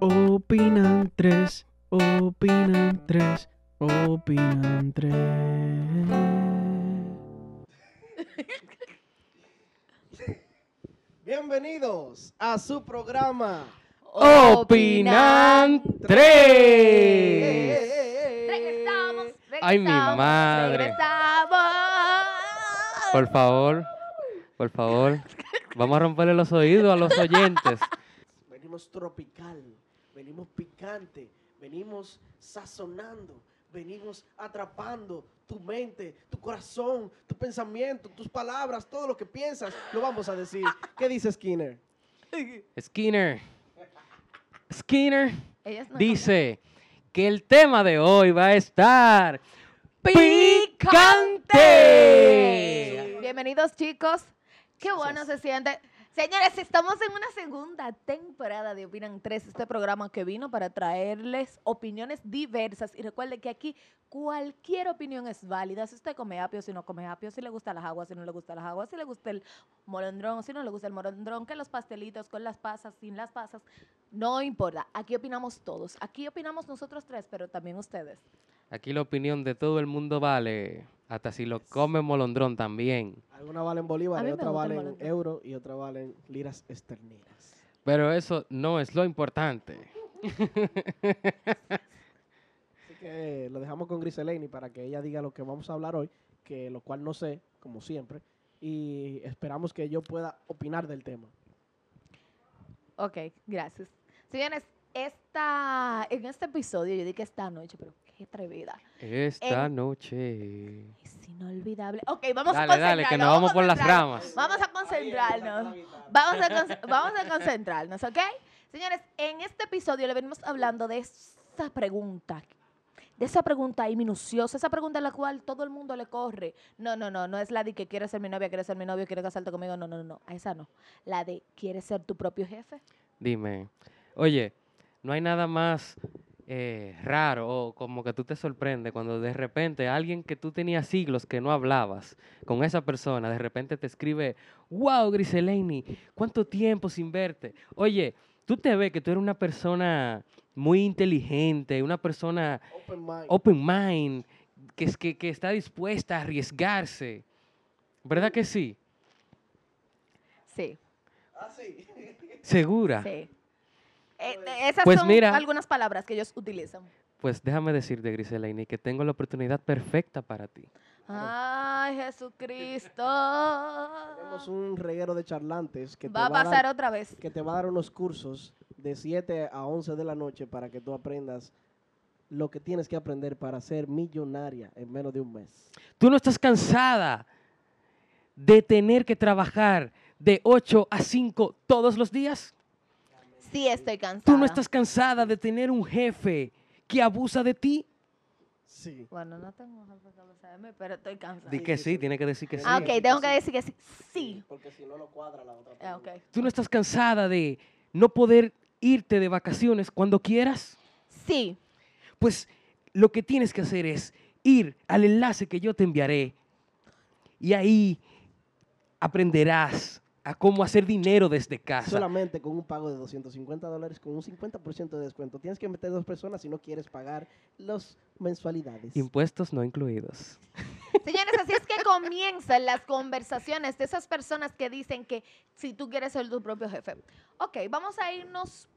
Opinan tres, opinan tres, opinan tres. Bienvenidos a su programa. Opinan ¡Eh, tres. Regresamos, Ay, mi madre. regresamos. Por favor, por favor. Vamos a romperle los oídos a los oyentes. Venimos tropical, venimos picante, venimos sazonando, venimos atrapando tu mente, tu corazón, tu pensamiento, tus palabras, todo lo que piensas, lo vamos a decir. ¿Qué dice Skinner? Skinner. Skinner dice que el tema de hoy va a estar picante. Bienvenidos chicos. Qué bueno se siente. Señores, estamos en una segunda temporada de Opinan 3, este programa que vino para traerles opiniones diversas. Y recuerde que aquí cualquier opinión es válida. Si usted come apio, si no come apio, si le gusta las aguas, si no le gusta las aguas, si le gusta el molondrón, si no le gusta el molondrón, que los pastelitos con las pasas, sin las pasas. No importa, aquí opinamos todos. Aquí opinamos nosotros tres, pero también ustedes. Aquí la opinión de todo el mundo vale. Hasta si lo come molondrón también. Algunas valen A bolívares, el valen molondrón. euros y otras valen liras esterlinas. Pero eso no es lo importante. Así que lo dejamos con Griseleni para que ella diga lo que vamos a hablar hoy, que lo cual no sé, como siempre, y esperamos que yo pueda opinar del tema. Ok, gracias. Señores, esta, en este episodio, yo dije esta noche, pero qué atrevida. Esta noche. Es inolvidable. Ok, vamos a Dale, dale, que concentrarnos, nos vamos por las concentrarnos. ramas. Vamos a concentrarnos. Vamos a, con- vamos a concentrarnos, ¿ok? Señores, en este episodio le venimos hablando de esa pregunta. De esa pregunta ahí minuciosa, esa pregunta a la cual todo el mundo le corre. No, no, no, no es la de que quieres ser mi novia, quieres ser mi novio, quieres casarte conmigo. No, no, no, no, a esa no. La de quieres ser tu propio jefe. Dime, oye, no hay nada más eh, raro o como que tú te sorprendes cuando de repente alguien que tú tenías siglos que no hablabas con esa persona, de repente te escribe, wow, Griseleni, ¿cuánto tiempo sin verte? Oye, tú te ves que tú eres una persona muy inteligente, una persona Open mind. open mind, que, es, que, que está dispuesta a arriesgarse. ¿Verdad que sí? Sí. Ah, sí. ¿Segura? Sí. Eh, esas Pues son mira. algunas palabras que ellos utilizan. Pues déjame decirte, Griselini, que tengo la oportunidad perfecta para ti. Ay, Jesucristo. Tenemos un reguero de charlantes que, te Va a va pasar dar, otra vez. que te va a dar unos cursos de 7 a 11 de la noche para que tú aprendas lo que tienes que aprender para ser millonaria en menos de un mes. Tú no estás cansada de tener que trabajar de 8 a 5 todos los días. Sí, estoy cansada. Tú no estás cansada de tener un jefe que abusa de ti. Sí. Bueno, no tengo jefe que abusa de mí, pero estoy cansada. Di que sí, tiene que decir que sí. Ah, ok, tengo que decir que sí. Sí. Porque si no lo cuadra la otra Ah, ok. pregunta. Tú no estás cansada de no poder irte de vacaciones cuando quieras. Sí. Pues lo que tienes que hacer es ir al enlace que yo te enviaré y ahí aprenderás a cómo hacer dinero desde casa. Solamente con un pago de 250 dólares con un 50% de descuento. Tienes que meter dos personas si no quieres pagar las mensualidades. Impuestos no incluidos. Señores, así es que comienzan las conversaciones de esas personas que dicen que si tú quieres ser tu propio jefe. Ok, vamos a irnos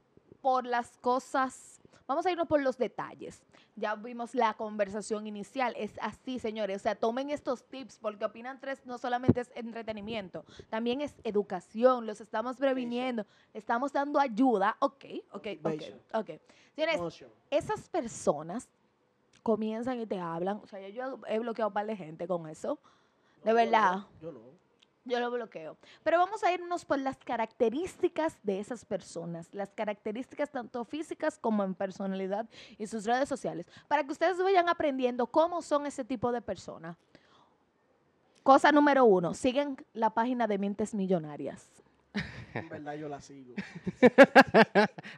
por las cosas, vamos a irnos por los detalles. Ya vimos la conversación inicial, es así, señores. O sea, tomen estos tips porque Opinan 3 no solamente es entretenimiento, también es educación, los estamos previniendo, estamos dando ayuda. Ok, ok, ok, ok. Señores, esas personas comienzan y te hablan. O sea, yo, he bloqueado un par de gente con eso. De verdad, Yo no. Yo lo bloqueo. Pero vamos a irnos por las características de esas personas. Las características tanto físicas como en personalidad y sus redes sociales. Para que ustedes vayan aprendiendo cómo son ese tipo de personas. Cosa número uno, siguen la página de Mientes Millonarias. En verdad yo la sigo.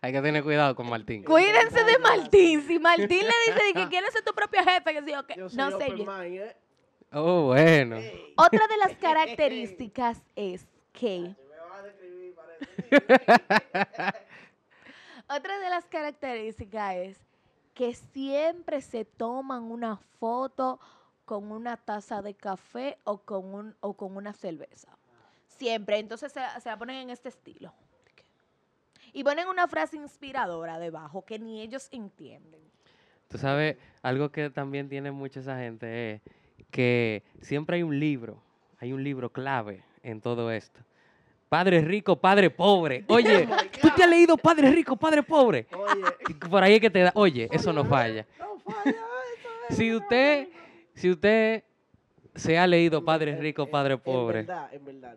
Hay que tener cuidado con Martín. Cuídense de Martín. Si Martín le dice que quieres ser tu propio jefe, que sí, ok, Yo soy no sé. Oh, bueno. Otra de las características es que, Me vas a describir, parece. Otra de las características es que siempre se toman una foto con una taza de café o con, un, o con una cerveza. Siempre. Entonces se, se la ponen en este estilo. Y ponen una frase inspiradora debajo que ni ellos entienden. Tú sabes, algo que también tiene mucha esa gente es que siempre hay un libro, hay un libro clave en todo esto. Padre rico, padre pobre. Oye, Oh ¿tú te has leído Padre rico, padre pobre? Oye, Por ahí es que te da, oye, eso no falla. no falla, eso es Si usted, si usted se ha leído Padre En- rico, en- padre En pobre, verdad, en verdad.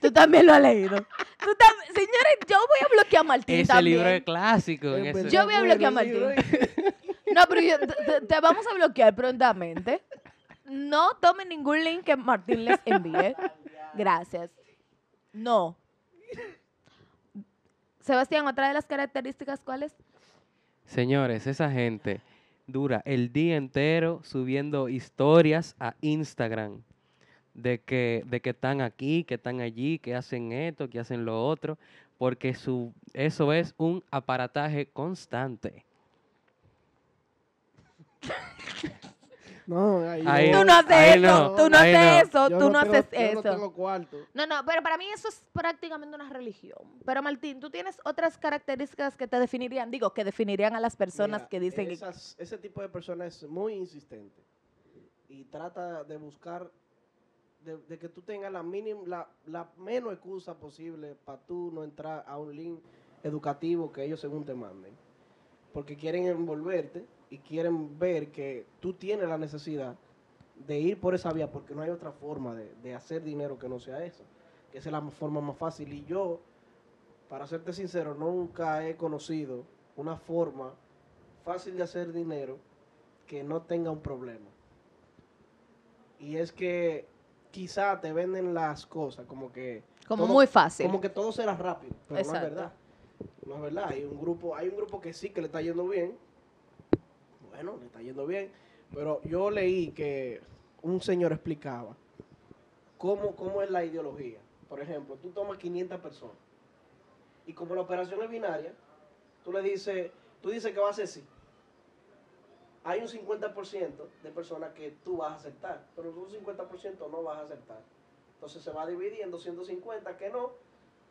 Tú también lo has leído. Tú tam- Señores, yo voy a bloquear a Martín ese también. libro es clásico. en En ese- Yo voy a bloquear a Martín. No, pero yo- te vamos a bloquear prontamente. No tomen ningún link que Martín les envíe. Gracias. No. Sebastián, otra de las características, ¿cuál es? Señores, esa gente dura el día entero subiendo historias a Instagram de que, de que están aquí, que están allí, que hacen esto, que hacen lo otro, porque su, eso es un aparataje constante. No, ahí Ahí- Tú no haces ahí eso, no, tú no ahí haces no. eso, Yo tú no tengo- haces Yo no eso. tengo cuarto. No, no, pero para mí eso es prácticamente una religión. Pero Martín, ¿tú tienes otras características que te definirían? Digo, que definirían a las personas Mira, que dicen que... esas- ese tipo de personas es muy insistente y trata de buscar de, de que tú tengas la mínima la, la menos excusa posible para tú no entrar a un link educativo que ellos según te manden porque quieren envolverte y quieren ver que tú tienes la necesidad de ir por esa vía porque no hay otra forma de, de hacer dinero que no sea esa que esa es la forma más fácil y yo para serte sincero nunca he conocido una forma fácil de hacer dinero que no tenga un problema. Y es que quizá te venden las cosas como que Como todo- muy fácil. como que todo será rápido, pero no es verdad. No es verdad, hay un grupo, hay un grupo que sí que le está yendo bien. Bueno, le está yendo bien, pero yo leí que un señor explicaba cómo, cómo es la ideología. Por ejemplo, tú tomas 500 personas y como la operación es binaria, tú le dices, tú dices que va a ser sí. Hay un 50% de personas que tú vas a aceptar, pero un 50% no vas a aceptar. Entonces se va en 250 que no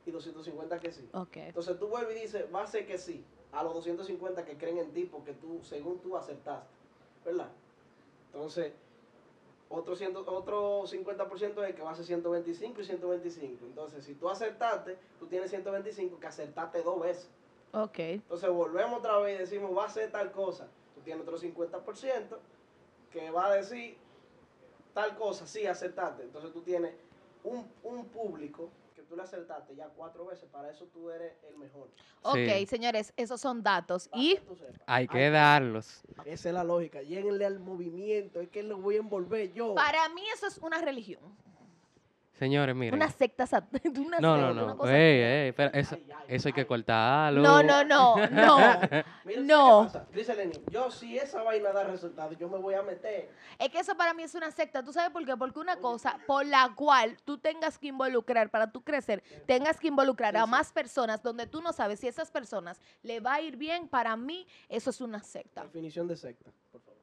y 250 que sí. Entonces tú vuelves y dices, va a ser que sí, a los 250 que creen en ti porque tú, según tú aceptaste, ¿verdad? Entonces, otro, ciento, otro 50% es que va a ser 125 y 125. Entonces, si tú acertaste, tú tienes 125 que acertaste dos veces. Ok. Entonces volvemos otra vez y decimos, va a ser tal cosa. Tú tienes otro 50% que va a decir tal cosa, sí, acertaste. Entonces tú tienes un, un público tú le acertaste ya cuatro veces. Para eso tú eres el mejor. Ok, Sí. señores, esos son datos. Para Y que. Hay que darlos. Esa es la lógica. Lléguenle al movimiento. Es que lo voy a envolver yo. para mí eso es una religión. Señores, miren. Una secta sat- una No, secta, no, no. Ey, ey, eso, Ay, ay, eso hay que cortarlo. No, no, no, no. Mira, no. Dice Lenin, yo si esa vaina da resultado, yo me voy a meter. Es que eso para mí es una secta. ¿Tú sabes por qué? Porque una cosa por la cual tú tengas que involucrar, para tú crecer, tengas que involucrar a sí. más personas donde tú no sabes si a esas personas le va a ir bien, para mí eso es una secta. Definición de secta, por favor.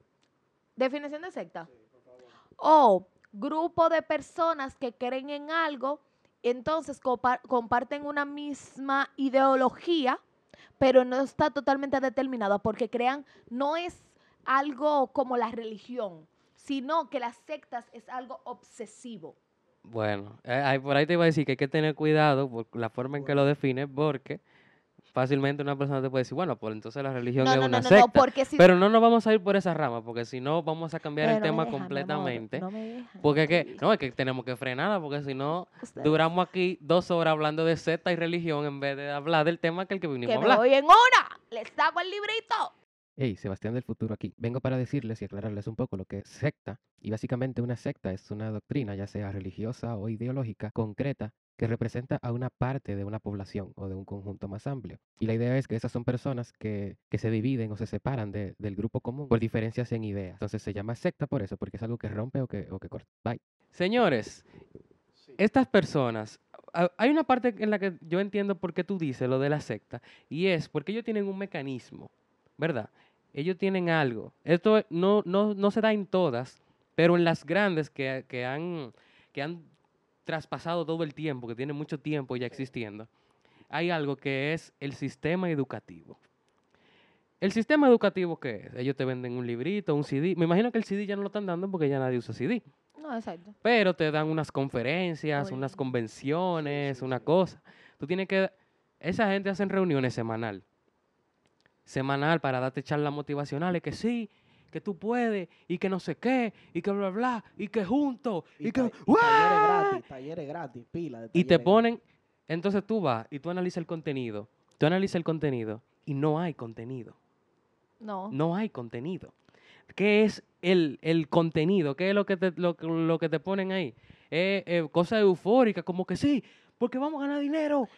Definición de secta. Sí, por favor. O grupo de personas que creen en algo, entonces compa- comparten una misma ideología, pero no está totalmente determinada porque crean, no es algo como la religión, sino que las sectas es algo obsesivo. Bueno, eh, ahí- por ahí te iba a decir que hay que tener cuidado por la forma en que lo defines, porque fácilmente una persona te puede decir, bueno, pues entonces la religión No, es no, una no, secta. no, porque si... Pero no nos vamos a ir por esa rama, porque si no vamos a cambiar el Pero me tema amor, completamente. me. Porque es que, no, es que tenemos que frenarla, porque si no, duramos aquí dos horas hablando de secta y religión en vez de hablar del tema que el que vinimos que a me hablar. voy en hora, les saco el librito. Hey, Sebastián del futuro aquí. Vengo para decirles y aclararles un poco lo que es secta. Y básicamente una secta es una doctrina, ya sea religiosa o ideológica, concreta, que representa a una parte de una población o de un conjunto más amplio. Y la idea es que esas son personas que, que se dividen o se separan de- del grupo común por diferencias en ideas. Entonces se llama secta por eso, porque es algo que rompe o que, o que corta. Bye. Señores, estas personas, hay una parte en la que yo entiendo por qué tú dices lo de la secta, y es porque ellos tienen un mecanismo, ¿verdad? Ellos tienen algo. Esto no, no, no se da en todas, pero en las grandes que, que han, que han traspasado todo el tiempo, que tienen mucho tiempo ya existiendo, hay algo que es el sistema educativo. ¿El sistema educativo qué es? Ellos te venden un librito, un CD. Me imagino que el CD ya no lo están dando porque ya nadie usa CD. No, exacto. Pero te dan unas conferencias, Oye. unas convenciones, sí, una sí. cosa. Tú tienes que... Esa gente hacen reuniones semanal. Semanal para darte charlas motivacionales que sí, que tú puedes, y que no sé qué, y que bla, bla, y que juntos, y, que... y ¡Uah! talleres gratis, talleres gratis, pila de Y te talleres ponen... Entonces tú vas y tú analizas el contenido. Tú analizas el contenido y no hay contenido. No. No hay contenido. ¿Qué es el, el contenido? ¿Qué es lo que te, lo, que- lo que te ponen ahí? Eh, eh, cosa eufórica, como que sí, porque vamos a ganar dinero,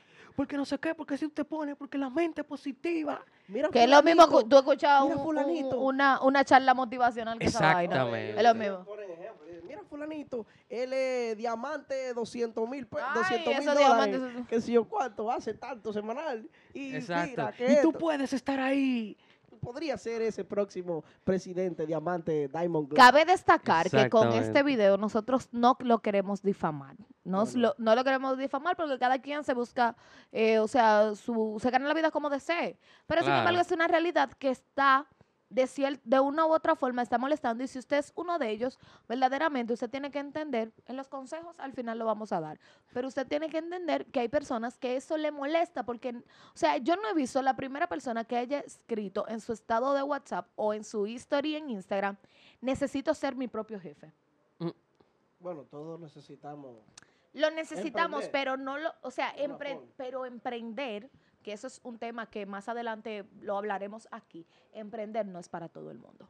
porque no sé qué, porque si usted pone, porque la mente es positiva. Mira Que es lo mismo que tú has escuchado mira un- una, una charla motivacional que esa vaina. Exactamente. Es lo mismo. ejemplo, dicen, Mira fulanito, él es diamante 200 mil pe- Ay, 200 mil dólares, que si yo cuánto, hace tanto semanal. Y Exacto. mira que y tú esto, puedes estar ahí. Podría ser ese próximo presidente diamante Diamond Glow. Cabe destacar que con este video nosotros no lo queremos difamar. Nos No, no. Lo, no lo queremos difamar porque cada quien se busca, eh, o sea, su, se gana la vida como desee. Pero sin embargo es una realidad que está de, cier- de una u otra forma está molestando y si usted es uno de ellos, verdaderamente usted tiene que entender, en los consejos al final lo vamos a dar, pero usted tiene que entender que hay personas que eso le molesta porque, o sea, yo no he visto la primera persona que haya escrito en su estado de WhatsApp o en su history en Instagram, necesito ser mi propio jefe. Bueno, todos necesitamos. Lo necesitamos, Emprender. pero no lo, o sea, empre- pero emprender, que eso es un tema que más adelante lo hablaremos aquí, emprender no es para todo el mundo.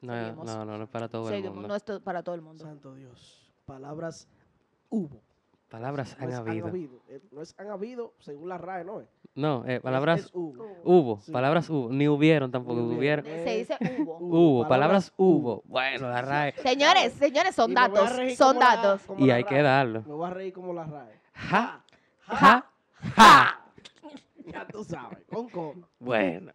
No, Seguimos. no, no, no es para todo el mundo. no es to- para todo el mundo. Santo Dios. Palabras hubo. Palabras No han habido. eh, No es han habido según la RAE, ¿no? No, eh, palabras es hubo. hubo. Sí. Palabras hubo. Ni hubieron tampoco. Ni Hubieron. hubieron. Se dice hubo. Hubo. Palabras hubo. Bueno, la RAE. Señores, señores, son Y datos, son la- datos. Y hay que darlo. Me voy a reír como la RAE. Ja, Ja, ja, ja. Ya tú sabes, con con. Bueno.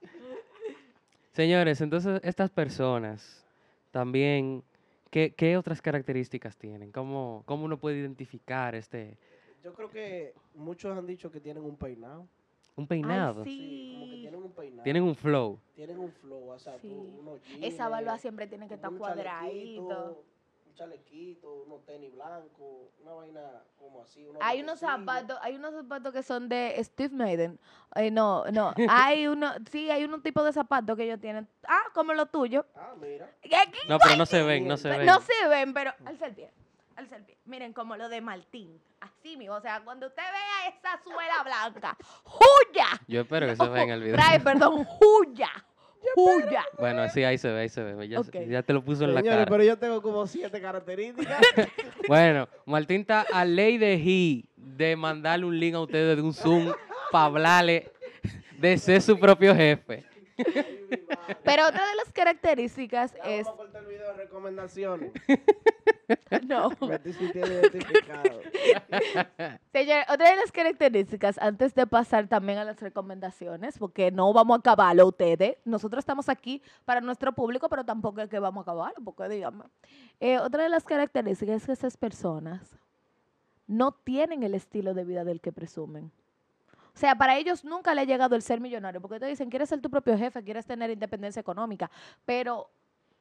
Señores, entonces estas personas también, ¿qué, qué otras características tienen? ¿Cómo, ¿Cómo uno puede identificar este Yo creo que muchos han dicho que tienen un peinado. un peinado? sí. como que tienen un peinado. Tienen un flow. Tienen un flow, o sea, tú, Sí. unos Esa barba siempre tiene que estar cuadradito. Chalequito, Un chalequito, unos tenis blancos, una vaina como así. unos Hay unos zapatos, hay unos zapatos que son de Steve Madden. Eh, no, no, hay uno, sí, hay un tipo de zapatos que ellos tienen. Ah, como lo tuyo. Ah, mira. ¿Qué- qué- No, pero no se ven, no se ven. No se ven, pero alza el pie. Alza el pie. Miren como lo de Martín. Así mismo. O sea, cuando usted vea esa suela blanca, ¡huya! Yo espero que se vea en el video. Trae, perdón, ¡huya! ¡Huya! Bueno, sí, ahí se ve, ahí se ve. Ya, se- Ok. ya te lo puso en la Señores, cara. pero yo tengo como siete características. Bueno, Martín está a ley de he de mandarle un link a ustedes de un Zoom para hablarle de ser su propio jefe. Pero otra de las características Ya es. Vamos a cortar el video de recomendaciones. No. Señor, otra de las características, antes de pasar también a las recomendaciones, porque no vamos a acabarlo ustedes, nosotros estamos aquí para nuestro público, pero tampoco es que vamos a acabarlo, porque díganme. Eh, otra de las características es que esas personas no tienen el estilo de vida del que presumen. O sea, para ellos nunca le ha llegado el ser millonario, porque te dicen, quieres ser tu propio jefe, quieres tener independencia económica, pero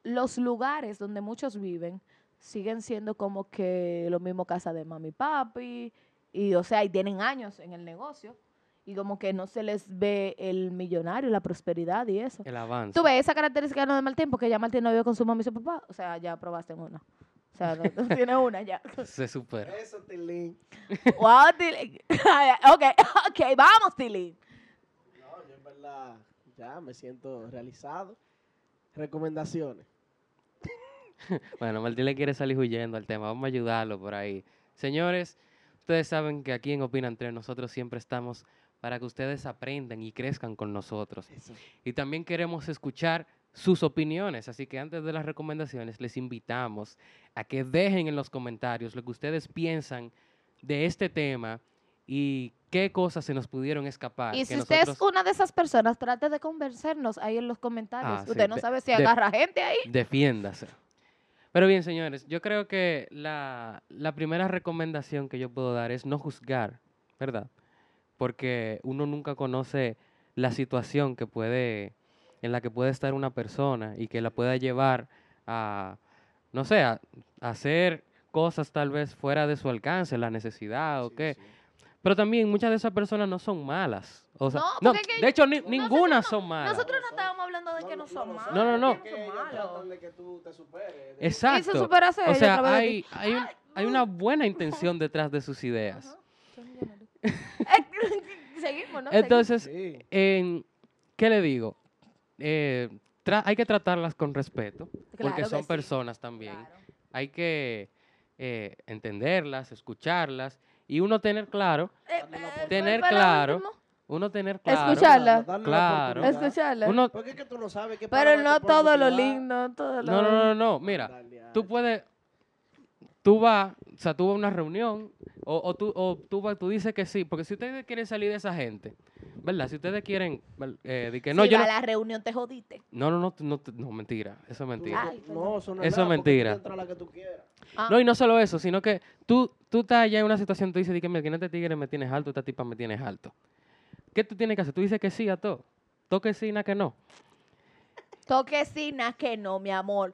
los lugares donde muchos viven siguen siendo como que lo mismo casa de mami y papi, y o sea, y tienen años en el negocio, y como que no se les ve el millonario, la prosperidad y eso. El avance. Tú ves esa característica no de Martín, porque ya Martín no vive con su mamá y su papá, o sea, ya probaste en una. O sea, no- no tienes una ya. Se supera. Eso, Tilín. wow, Tilly. ok, ok, vamos, Tilly. No, yo en verdad ya me siento realizado. Recomendaciones. Bueno, Martín le quiere salir huyendo al tema. Vamos a ayudarlo por ahí. Señores, ustedes saben que aquí en Opina Entre nosotros siempre estamos para que ustedes aprendan y crezcan con nosotros. Eso. Y también queremos escuchar sus opiniones. Así que antes de las recomendaciones, les invitamos a que dejen en los comentarios lo que ustedes piensan de este tema y qué cosas se nos pudieron escapar. Y que si usted es una de esas personas, trate de convencernos ahí en los comentarios. Ah, sí, usted no de- sabe si de- agarra gente ahí. Defiéndase. Pero bien, señores, yo creo que la, la primera recomendación que yo puedo dar es no juzgar, ¿verdad? Porque uno nunca conoce la situación que puede, en la que puede estar una persona y que la pueda llevar a, no sé, a, a hacer cosas tal vez fuera de su alcance, la necesidad o Sí, qué. sí. Pero también muchas de esas personas no son malas. O sea, No, no, de hecho, ni- ninguna son malas. Nosotros no estábamos hablando de que no, son malos. No, no, no. Son de que tú te superes. Exacto. o sea, hay, hay, un- hay una buena intención detrás de sus ideas. Seguimos, ¿no? Entonces, Sí. ¿qué le digo? Eh, hay que tratarlas con respeto, porque Claro son sí. personas también. Claro. Hay que eh, entenderlas, escucharlas y uno tener claro, Eh, eh. Tener ¿fue la claro, uno tener claro. Escucharla. Darle Claro. Escucharla. Uno, Porque es que tú no sabes qué Pero no todo lo lindo, todo lo... no, no, no, no, mira, Dale tú puedes, tú vas, o sea, a una reunión o, o tú, o tú, dices que sí, porque si ustedes quieren salir de esa gente, ¿verdad? Si ustedes quieren, eh, de que no, si yo no, a la reunión te jodiste. no, no, no, no, no, mentira, eso es mentira. Ay, no, eso no Eso es nada, tú mentira. la que tú quieras. Ah, No, y no solo eso, sino que tú, tú estás allá en una situación, tú dices, di que mira, que este tigre me tienes alto, esta tipa me tienes alto. ¿Qué tú tienes que hacer? Tú dices que sí a todo. Toque sí, nada que no. Toquecina que no, mi amor.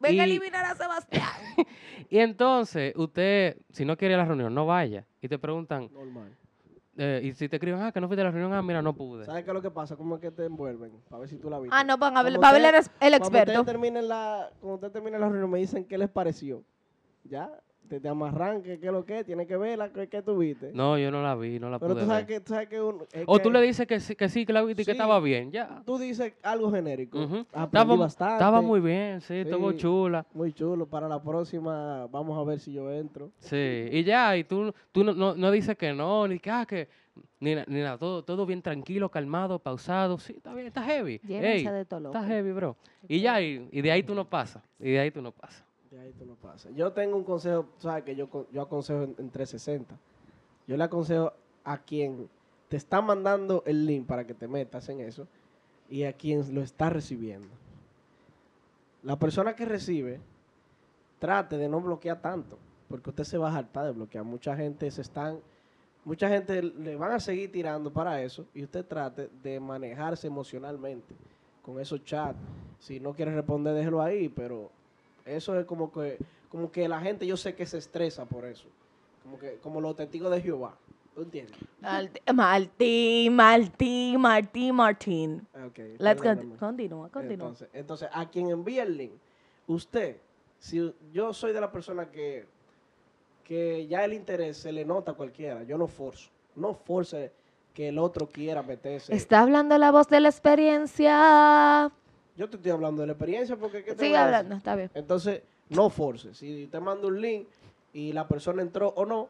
Venga a eliminar a Sebastián. Y entonces, usted, si no quiere ir a la reunión, no vaya. Y te preguntan, Normal. eh, y si te escriben, ah, que no fuiste a la reunión, ah, mira, no pude. ¿Sabes qué es lo que pasa? ¿Cómo es que te envuelven? Para ver si tú la viste. ah, no, van a ver, va a ver el, ustedes- ex- el Cuando experto. ustedes terminen la, cuando ustedes terminen la reunión me dicen qué les pareció. ¿Ya? Te, te amarran, ¿qué, qué es lo que es? Tienes que verla, ¿qué, qué tuviste? No, yo no la vi, no la Pero pude tú sabes ver. que, tú sabes que uno... es O que tú le dices que sí, que sí, que la viste y que Sí. estaba bien, ya. Tú dices algo genérico. Ujú. Aprendí Estaba, bastante. estaba muy bien, sí, estuvo Sí. chula. Muy chulo. Para la próxima vamos a ver si yo entro. Sí, y ya, y tú, tú no, no, no dices que no, ni que, ah, que, ni, na- ni nada, todo, todo bien tranquilo, calmado, pausado, sí, está bien, está heavy. Llévense Ey, de todo loco. está heavy, bro. Y ya, y, y de ahí tú no pasas, y de ahí tú no pasas. De ahí tú no pasas. Yo tengo un consejo, sabes que yo, yo aconsejo en, en 360. Yo le aconsejo a quien te está mandando el link para que te metas en eso y a quien lo está recibiendo. La persona que recibe, trate de no bloquear tanto, porque usted se va a hartar de bloquear. Mucha gente se están, mucha gente le van a seguir tirando para eso y usted trate de manejarse emocionalmente con esos chats. Si no quiere responder, déjelo ahí, pero eso es como que, como que la gente yo sé que se estresa por eso. Como que, como los testigos de Jehová. ¿Tú entiendes? Martín, Martín, Martín, Martín, Martín. Ok, Let's perdóname. Continúa, continúa. Entonces, entonces, a quien envía el link, usted, si yo soy de la persona que, que ya el interés se le nota a cualquiera, yo no forzo. No force que el otro quiera meterse. Está hablando la voz de la experiencia. Yo te estoy hablando de la experiencia porque... ¿qué te Sigue hablando, está bien. Entonces, no force. Si te mando un link y la persona entró o no,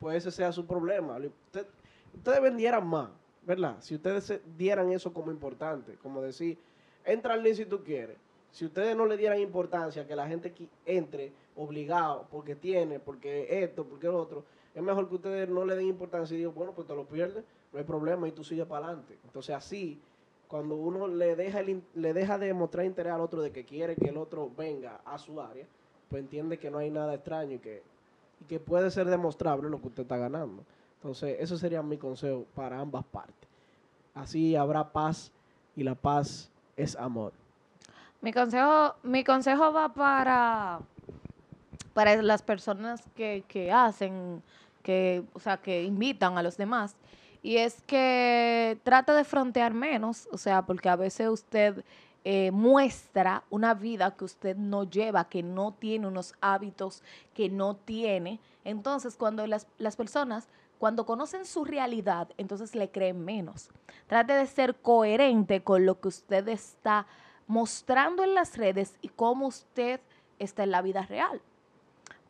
pues ese sea su problema. Usted- ustedes vendieran más, ¿verdad? Si ustedes dieran eso como importante, como decir, entra al link si tú quieres. Si ustedes no le dieran importancia que la gente entre obligado, porque tiene, porque esto, porque lo otro, es mejor que ustedes no le den importancia y digan, bueno, pues te lo pierdes, no hay problema y tú sigues para adelante. Entonces así, cuando uno le deja, el le deja de mostrar interés al otro de que quiere que el otro venga a su área, pues entiende que no hay nada extraño y que, y que puede ser demostrable lo que usted está ganando. Entonces, eso sería mi consejo para ambas partes. Así habrá paz y la paz es amor. Mi consejo, mi consejo va para, para las personas que, que hacen, que, o sea, que invitan a los demás. Y es que trate de frontear menos, o sea, porque a veces usted eh, muestra una vida que usted no lleva, que no tiene unos hábitos que no tiene. Entonces, cuando las, las personas, cuando conocen su realidad, entonces le creen menos. Trate de ser coherente con lo que usted está mostrando en las redes y cómo usted está en la vida real.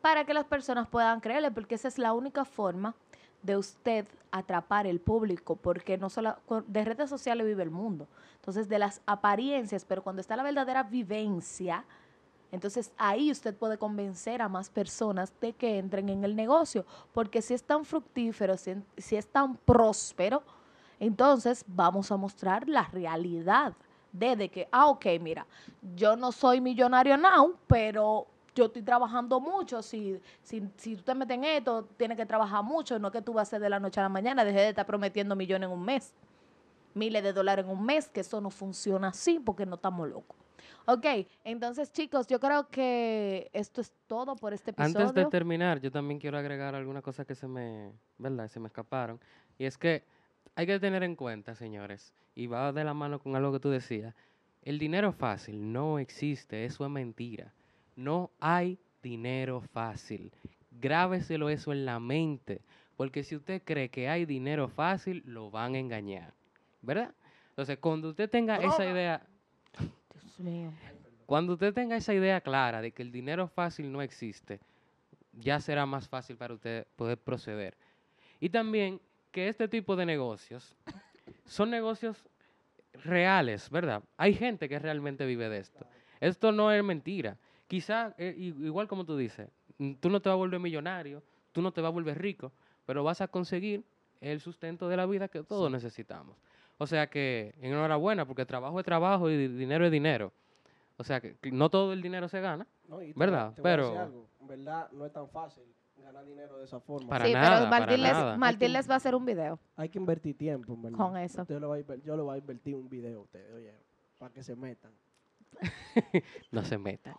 Para que las personas puedan creerle, porque esa es la única forma de usted atrapar el público, porque no solo de redes sociales vive el mundo. Entonces, de las apariencias, pero cuando está la verdadera vivencia, Entonces ahí usted puede convencer a más personas de que entren en el negocio, porque si es tan fructífero, si, si es tan próspero, entonces vamos a mostrar la realidad de, de que, ah, ok, mira, yo no soy millonario now, pero yo estoy trabajando mucho, si, si, si tú te metes en esto, tienes que trabajar mucho, no es que tú vas a hacer de la noche a la mañana, deje de estar prometiendo millones en un mes, miles de dólares en un mes, que eso no funciona así porque no estamos locos. Ok, entonces chicos, yo creo que esto es todo por este episodio. Antes de terminar, yo también quiero agregar algunas cosas que se me, ¿verdad? Se me escaparon. Y es que hay que tener en cuenta, señores, y va de la mano con algo que tú decías, el dinero fácil no existe, eso es mentira. No hay dinero fácil. Grábeselo eso en la mente, porque si usted cree que hay dinero fácil, lo van a engañar, ¿verdad? Entonces, cuando usted tenga esa idea, Dios mío. cuando usted tenga esa idea clara de que el dinero fácil no existe, ya será más fácil para usted poder proceder. Y también que este tipo de negocios son negocios reales, ¿verdad? Hay gente que realmente vive de esto. Esto no es mentira. Quizá, eh, igual como tú dices, mm, tú no te vas a volver millonario, tú no te vas a volver rico, pero vas a conseguir el sustento de la vida que todos necesitamos. O sea que, enhorabuena, porque trabajo es trabajo y di- dinero es dinero. O sea que no todo el dinero se gana. No, y te ¿Verdad? te voy a decir Pero- algo, En verdad, no es tan fácil ganar dinero de esa forma. Para sí, nada, pero para Martín, les, nada. Martín les va a hacer un video. Hay que invertir tiempo, en verdad. Con eso. Yo le voy a, inver- yo le voy a invertir un video a ustedes, oye, para que se metan. no se metan.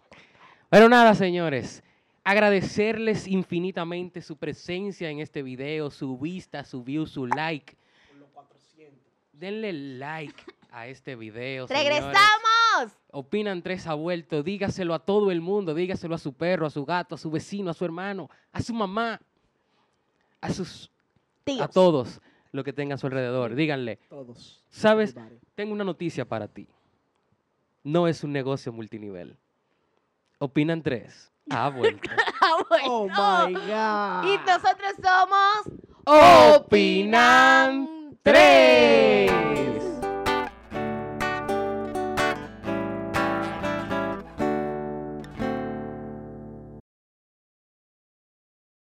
Pero nada, señores. Agradecerles infinitamente su presencia en este video, su vista, su view, su like. Por los 400. Denle like a este video. señores. ¡Regresamos! Opinan tres ha vuelto. Dígaselo a todo el mundo. Dígaselo a su perro, a su gato, a su vecino, a su hermano, a su mamá, a sus, a Tíos. todos lo que tengan a su alrededor. Díganle, Todos. ¿Sabes? Everybody. tengo una noticia para ti. No es un negocio multinivel. Opinan tres. Ah, ha vuelto. ha ah, vuelto. Oh my God. Y nosotros somos. Opinan tres.